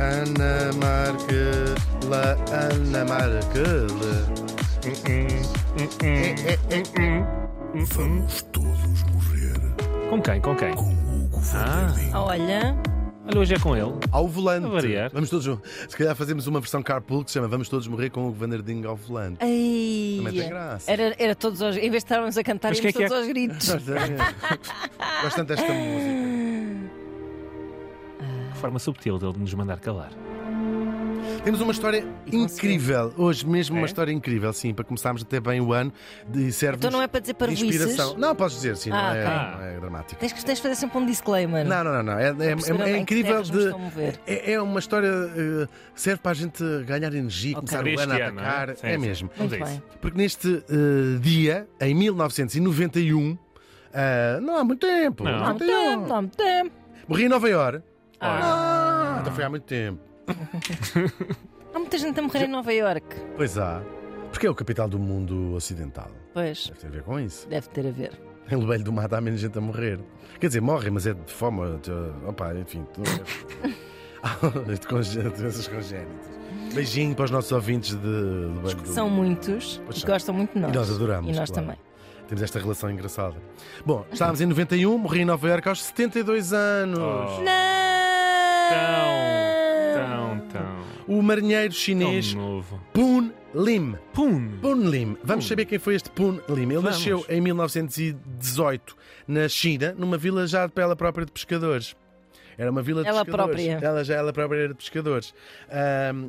Ana Markele, Ana Markele. Vamos todos morrer Com quem? Com quem? com Hugo Ah, Verdadinho. Olha, olha, hoje é com ele. Ao volante. A variar. Vamos todos. Se calhar fazemos uma versão carpool que se chama Vamos Todos Morrer com o Vanderdinho ao volante. ai, Também tem graça. era, era todos aos, em vez de estarmos a cantar, Mas que é que todos aos gritos. Gosto tanto desta música. Forma subtil dele de nos mandar calar. Temos uma história incrível. Hoje mesmo uma É? história incrível, sim, para começarmos até bem o ano de serve Então não é para dizer de parvoices? inspiração. Não, podes dizer, sim, não, Ah, é, ok. não é dramático. Tens que, tens que fazer sempre um disclaimer. Não, não, não, não. É, é- é- é que incrível terras me de. estão a mover. É, é uma história eh, que serve para a gente ganhar energia, Ok. começar Para o este ano a ano, não é? atacar. Sim, é sim. mesmo. Vamos Muito isso. bem. Porque neste eh, dia, em 1991, ah, não há muito tempo. Não. Não há muito 91. tempo, não há muito tempo. Morri em Nova Iorque. Ah, então foi há muito tempo. há muita gente a morrer em Nova Iorque. Pois há. Porque é o capital do mundo ocidental. Pois, Deve ter a ver com isso. deve ter a ver. Em Lobelho do Mato há menos gente a morrer. Quer dizer, morre, mas é de fome. de- Opa, enfim. tu- de conge- doenças congénitas. Beijinho para os nossos ouvintes de Lobelho do São muitos Pois e são. gostam muito de nós. E nós adoramos. E nós claro. também. Temos esta relação engraçada. Bom, estávamos em 91, morri em Nova Iorque aos 72 anos. Oh. Não! Tão, tão. O marinheiro Tão chinês novo. Poon Lim. Pum! Poon Lim. Vamos Poon. saber quem foi este Poon Lim. Ele Vamos. nasceu em 1918 na China, numa vila já pela própria de pescadores. Era uma vila de Ela pescadores. própria. Ela já ela própria era de pescadores.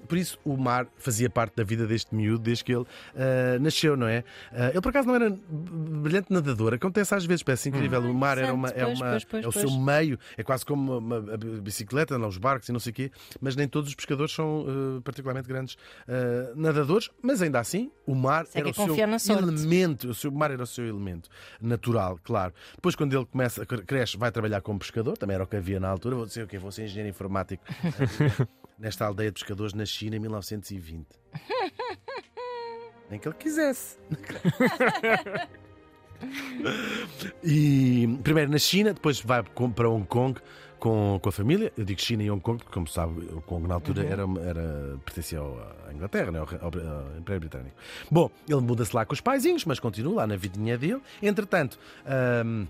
Por isso o mar fazia parte da vida deste miúdo desde que ele ah, nasceu, não é? Ah, ele por acaso não era brilhante nadador. Acontece às vezes, parece incrível. O mar era uma, é, Hum. Pois, uma, pois, pois, é o seu meio, é quase como uma, uma bicicleta, não, os barcos e não sei o quê, mas nem todos os pescadores são ah, particularmente grandes nadadores, mas ainda assim o mar é era o é seu elemento, o seu o mar era o seu elemento natural, claro. Depois, quando ele começa, cresce, vai trabalhar como pescador, também era o que havia na altura. Vou dizer o quê? Vou ser engenheiro informático nesta aldeia de pescadores na China em 1920. Nem que ele quisesse. E primeiro na China, depois vai para Hong Kong com, com a família. Eu digo China e Hong Kong, porque, como sabe, Hong Kong na altura era, era, pertencia à Inglaterra, né, ao, ao- ao Império Britânico. Bom, ele muda-se lá com os paizinhos, mas continua lá na vidinha dele. Entretanto. ahm,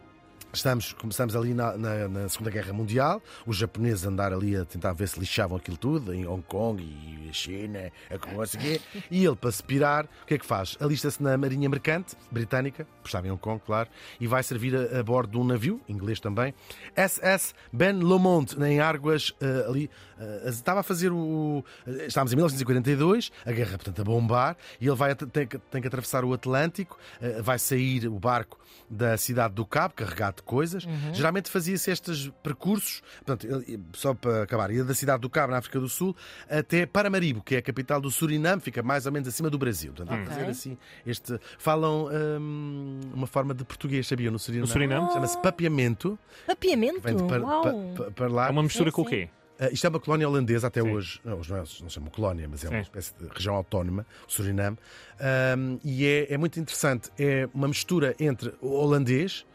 Estamos, começamos ali na, na- na Segunda Guerra Mundial, os japoneses andar ali a tentar ver se lixavam aquilo tudo, em Hong Kong e a China, a quê. E ele, para se pirar, o que é que faz? Alista-se na Marinha Mercante Britânica, estava em Hong Kong, claro, e vai servir a, a bordo de um navio, inglês também, SS Ben Lomond, em Árguas, eh, ali. Eh, estava a fazer o. eh, Estávamos em 1942, a guerra, portanto, a bombar, e ele vai, tem, que- tem que atravessar o Atlântico, eh, vai sair o barco da cidade do Cabo, carregado de coisas. Geralmente fazia-se estes percursos, portanto, só para acabar, ia da cidade do Cabo, na África do Sul, até Paramaribo, que é a capital do Suriname, fica mais ou menos acima do Brasil. Portanto, Ok. fazer assim este. Falam hum, uma forma de português, sabiam, no Suriname? No Suriname? Chama-se papiamento. Papiamento? Vem de par, Uau! pa- pa- para lá. É uma mistura Sim, com o quê? Ah, isto é uma colónia holandesa até Sim. hoje. Não, hoje não, é, não se chama colónia, mas é uma Sim. espécie de região autónoma, o Suriname. Ahm, e é, é muito interessante. É uma mistura entre holandês,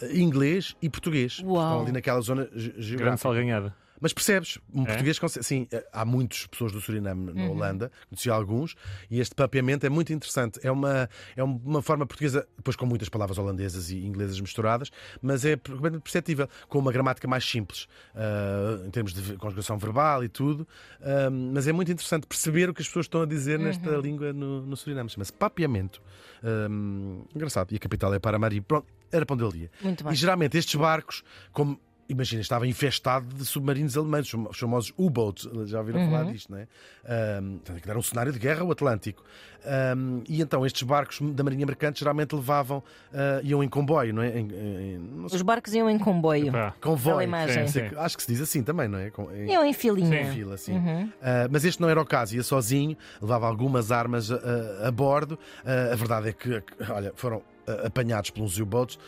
eh, inglês e português. Uau. Estão ali naquela zona ge- Grande geográfica. salganhada. Mas percebes, um É? português consegue. Sim, eh, há muitas pessoas do Suriname Uhum. na Holanda, conheci alguns, e este papeamento é muito interessante. É uma, é uma forma portuguesa, depois com muitas palavras holandesas e inglesas misturadas, mas é perceptível, com uma gramática mais simples, ah, em termos de conjugação verbal e tudo. Ah, mas é muito interessante perceber o que as pessoas estão a dizer nesta Uhum. língua no, no Suriname. Chama-se papeamento. Ah, engraçado. E a capital é Paramaribo. Pronto, era para onde ele ia. E geralmente estes barcos, como imagina, estava infestado de submarinos alemães, os famosos U-boats, já ouviram Uhum. falar disto, não é? Aquilo era um cenário de guerra, o Atlântico. Ahm, e então estes barcos da Marinha Mercante geralmente levavam, ah, iam em comboio, não é? Em, em- não Os barcos iam em comboio. Pá. convoio. Imagem. Sei que- Acho que se diz assim também, não é? Com- em- Iam em filinha. em fila, sim. Uhum. Ah, mas este não era o caso, ia sozinho, levava algumas armas a, a- a bordo. Ah, a verdade é que, olha, foram ah, apanhados pelos U-boats.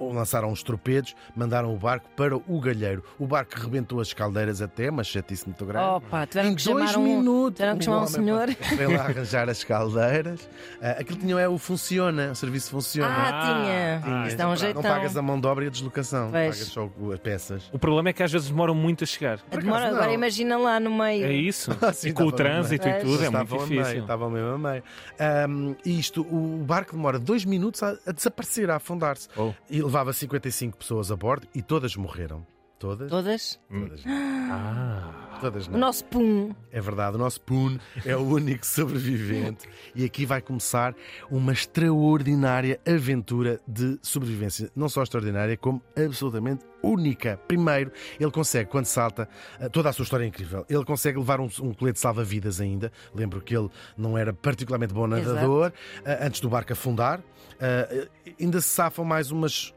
Lançaram uns torpedos, mandaram o barco para o galheiro. O barco rebentou as caldeiras até, uma chatice muito grande. Opa, tiveram Em que dois chamar um. minutos, tiveram que o chamar um senhor. Veio lá arranjar as caldeiras. Ah, aquilo tinha é o funciona, o serviço funciona. Ah, Ah, tinha. ah, Isso dá um Não jeitão. pagas a mão de obra e a deslocação, Pois. pagas só as peças. O problema é que às vezes demoram muito a chegar. Por Demora, agora não. imagina lá no meio. É isso. Sim, e com o estava trânsito e tudo, é muito difícil. Estavam mesmo a meio. Ahm, isto, o barco demora dois minutos a, a desaparecer, a afundar-se. Oh. E levava 55 pessoas a bordo e todas morreram. Todas? Todas? Todas. Ah. Todas O não. nosso pum. É verdade, o nosso Poon é o único sobrevivente e aqui vai começar uma extraordinária aventura de sobrevivência. Não só extraordinária, como absolutamente única. Primeiro, ele consegue, quando salta, eh, toda a sua história é incrível. Ele consegue levar um, um colete salva-vidas ainda. Lembro que ele não era particularmente bom nadador. eh, Antes do barco afundar, Eh, ainda se safam mais umas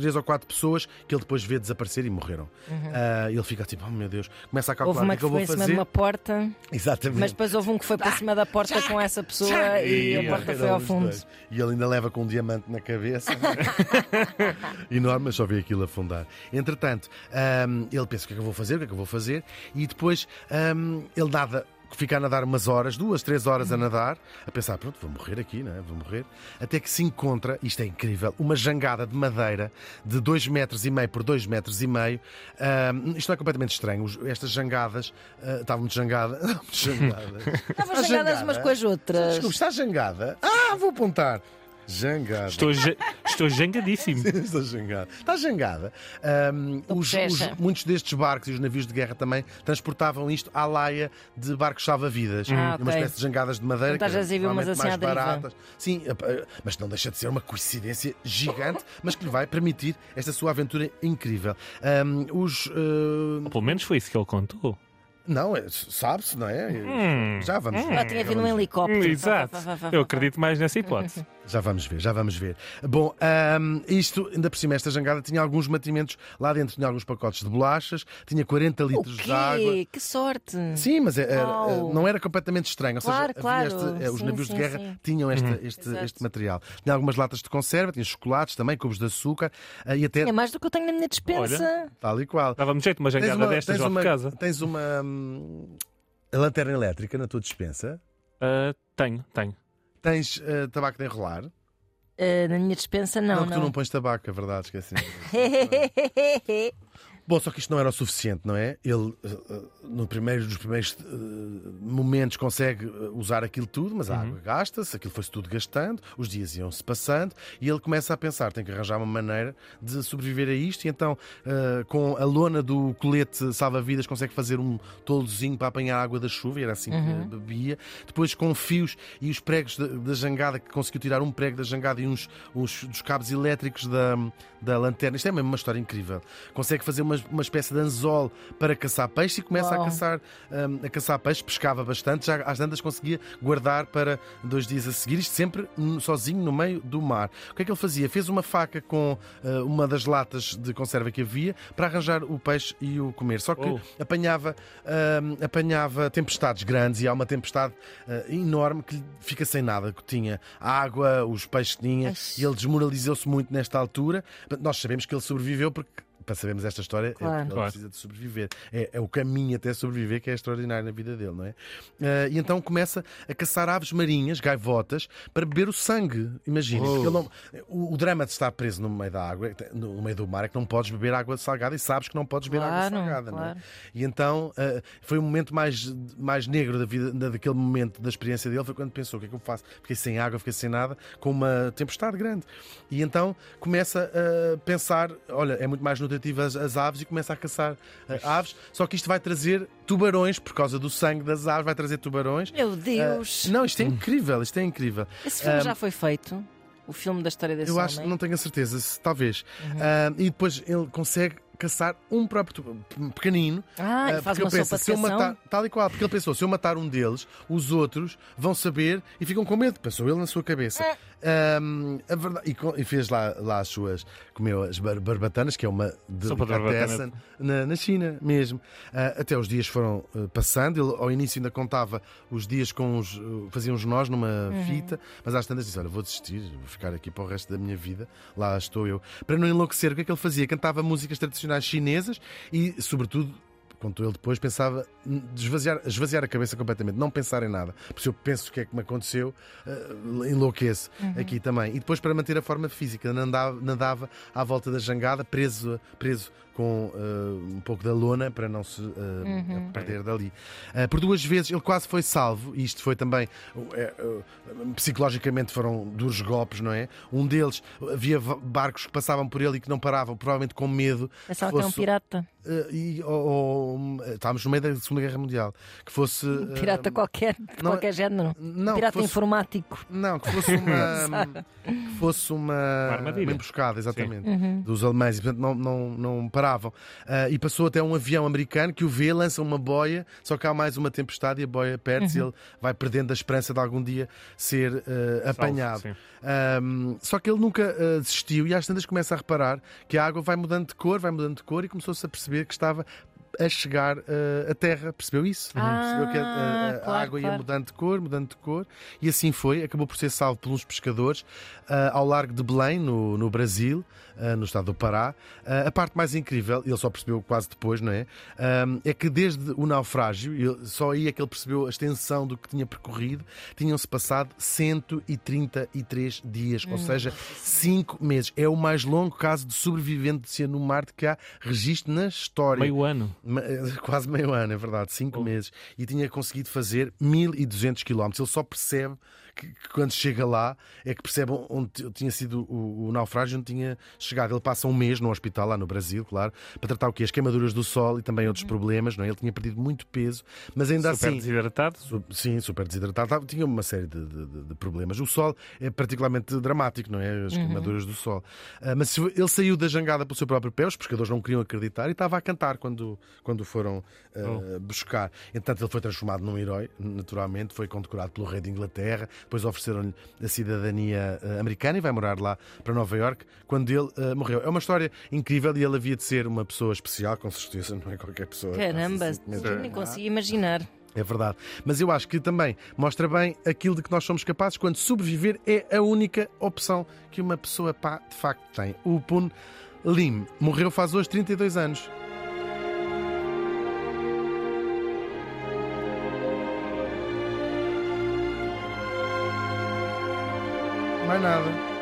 três ou quatro pessoas que ele depois vê desaparecer e morreram. Ah, ele fica tipo, oh meu Deus, começa a Uhum. Houve calcular o uma que é que que eu foi vou em cima fazer. de uma porta, Exatamente. mas depois houve um que foi para cima da porta com essa pessoa e a porta foi ao fundo. dois. E ele ainda leva com um diamante na cabeça. Enorme, mas só vê aquilo afundar. Entretanto, hum, ele pensa o que é que eu vou fazer, o que é que eu vou fazer, e depois hum, ele nada. Fica a nadar umas horas, duas, três horas a nadar, a pensar, pronto, vou morrer aqui, não é? Vou morrer. Até que se encontra, isto é incrível, uma jangada de madeira de dois metros e meio por dois metros e meio. Hum, isto não é completamente estranho. Os- Estas jangadas, ah, estavam muito jangadas. muito jangadas. Estavam Está jangadas umas com as outras. Desculpe, está jangada? Ah, vou apontar. Jangada. Estou, ja- estou jangadíssimo. Estou jangada. Está jangada. Ahm, os- os- muitos destes barcos e os navios de guerra também transportavam isto à laia de barcos salva-vidas. Ah, E Uma espécie de jangadas de madeira. Então, que eram umas assim mais baratas. Sim, eh, mas não deixa de ser uma coincidência gigante, mas que lhe vai permitir esta sua aventura incrível. Ahm, os. eh, Pelo menos foi isso que ele contou. não, é- sabe-se, não é? Hum. Já vamos ver. Já tinha Já vindo um helicóptero. Exato. Eu acredito mais nessa hipótese. Já vamos ver, já vamos ver. Bom, ahm, isto, ainda por cima, esta jangada tinha alguns mantimentos lá dentro, tinha alguns pacotes de bolachas, tinha 40 O litros de água. Que sorte! Sim, mas era- Uau. não era completamente estranho. Ou Claro, seja, claro. este- eh, os Sim, navios sim, de guerra sim. tinham este, este, Exato. este material. Tinha algumas latas de conserva, tinha chocolates também, cubos de açúcar eh, e até É mais do que eu tenho na minha dispensa. tal e qual. Dava-me jeito uma jangada destas lá uma, de casa. tens uma hum, lanterna elétrica na tua dispensa, Ah, tenho, tenho. Tens eh, tabaco de enrolar. Ah, na minha dispensa, não. que tu não pões tabaco, é verdade, esqueci. Bom, só que isto não era o suficiente, não é? Ele, eh, eh, no primeiro, nos primeiros eh, momentos, consegue usar aquilo tudo, mas a água gasta-se, aquilo foi-se tudo gastando, os dias iam-se passando e ele começa a pensar: tem que arranjar uma maneira de sobreviver a isto. E então, com a lona do colete salva-vidas, consegue fazer um toldozinho para apanhar a água da chuva, e era assim que bebia. Depois, com fios e os pregos da, da jangada, que conseguiu tirar um prego da jangada e uns, uns dos cabos elétricos da, da lanterna. Isto é mesmo uma história incrível. Consegue fazer uma, uma espécie de anzol para caçar peixe e começa a Uau. caçar, hum, a caçar peixe, pescava bastante, já às tantas conseguia guardar para dois dias a seguir, isto sempre sozinho no meio do mar. O que é que ele fazia? Fez uma faca com ah, uma das latas de conserva que havia para arranjar o peixe e o comer. Só que Oh. apanhava, hum, apanhava tempestades grandes e há uma tempestade ah, enorme que fica sem nada, que tinha água, os peixes que tinha, Ai. e ele desmoralizou-se muito nesta altura. Nós sabemos que ele sobreviveu porque para sabermos esta história, Claro. ele Claro. precisa de sobreviver. É, é o caminho até sobreviver que é extraordinário na vida dele, não é? Ah, e então começa a caçar aves marinhas, gaivotas, para beber o sangue. Imagina. Oh. o, o drama de estar preso no meio da água, no meio do mar, é que não podes beber água salgada e sabes que não podes beber água Claro, salgada, não é? E então ah, foi o momento mais, mais negro da vida, da- daquele momento da experiência dele, foi quando pensou: o que é que eu faço? Fiquei sem água, fiquei sem nada, com uma tempestade grande. E então começa a pensar: olha, é muito mais nutritivo as, as aves e começa a caçar ah, aves. Só que isto vai trazer tubarões, por causa do sangue das aves, vai trazer tubarões. Meu Deus! Ah, não, isto é incrível, isto é incrível. Esse filme Ah, já foi feito? O filme da história desse Eu acho, homem? não tenho a certeza, se- talvez. Ah, e depois ele consegue caçar um próprio tu- pequenino. Ah, e ah, faz uma ele pensa, se eu matar, tal e qual, porque ele pensou, se eu matar um deles, os outros vão saber e ficam com medo. Pensou ele na sua cabeça. Ahm, a verdade, e, co- e fez lá, lá as suas. Comeu as bar- barbatanas, que é uma delicatessen na, na China mesmo. Ah, até os dias foram ah, passando. Ele ao início ainda contava os dias com os. ah, fazia uns nós numa fita, mas às tantas disse: Olha, vou desistir, vou ficar aqui para o resto da minha vida. Lá estou eu. Para não enlouquecer, o que é que ele fazia? Cantava músicas tradicionais chinesas e, sobretudo, contou ele depois, pensava esvaziar, esvaziar a cabeça completamente, não pensar em nada. Porque se eu penso o que é que me aconteceu, eh, enlouqueço aqui também. E depois, para manter a forma física, nadava, nadava à volta da jangada, preso, preso com eh, um pouco da lona para não se eh, perder dali. Eh, por duas vezes ele quase foi salvo, e isto foi também psicologicamente foram duros golpes, não é? Um deles havia barcos que passavam por ele e que não paravam, provavelmente com medo. Pensava que era um fosse- pirata. e, ou- ou, estávamos no meio da Segunda Guerra Mundial. Que fosse. Um pirata qualquer, de não- qualquer género. não, pirata que fosse- informático. Não, que fosse uma. que fosse uma. armadilha. emboscada, exatamente. Uhum. Dos alemães. E, portanto, não, não, não paravam. Ah, e passou até um avião americano que o vê, lança uma boia, só que há mais uma tempestade e a boia perde-se e ele vai perdendo a esperança de algum dia ser ah, apanhado. sim. Ahm, só que ele nunca ah, desistiu e às tantas começa a reparar que a água vai mudando de cor, vai mudando de cor e começou-se a perceber que estava a chegar ah, à terra. Percebeu isso? Ah, Percebeu que a, a- a claro, água ia claro. mudando de cor, mudando de cor e assim foi. Acabou por ser salvo por uns pescadores ah, ao largo de Belém, no, no Brasil, no estado do Pará. Ah, a parte mais incrível, ele só percebeu quase depois, não é? Ah, é que desde o naufrágio, só aí é que ele percebeu a extensão do que tinha percorrido, tinham-se passado 133 dias, Hum. ou seja, 5 meses. É o mais longo caso de sobrevivência no mar de que há registro na história. Meio ano. Ma- Quase meio ano, é verdade, cinco Oh. meses. E tinha conseguido fazer 1200 km. Ele só percebe que, que quando chega lá é que percebe onde tinha sido o, o naufrágio, onde tinha chegado. Ele passa um mês no hospital, lá no Brasil, claro, para tratar o quê? As queimaduras do sol e também outros problemas, não é? Ele tinha perdido muito peso, mas ainda Super assim. desidratado. Su- Sim, super desidratado. Tinha uma série de, de- de- problemas. O sol é particularmente dramático, não é? As queimaduras do sol. Ah, mas ele saiu da jangada pelo seu próprio pé, os pescadores não queriam acreditar e estava a cantar quando, quando foram ah, buscar. Entretanto, ele foi transformado num herói, naturalmente. Foi condecorado pelo rei de Inglaterra. Depois ofereceram-lhe a cidadania ah, americana e vai morar lá para Nova York quando ele ah, morreu. É uma história incrível e ele havia de ser uma pessoa especial, com certeza, não é qualquer pessoa. Caramba, eu nem consigo imaginar. é verdade. Mas eu acho que também mostra bem aquilo de que nós somos capazes quando sobreviver é a única opção que uma pessoa pá, de facto tem. O Pun Lim morreu faz hoje 32 anos. Mais nada.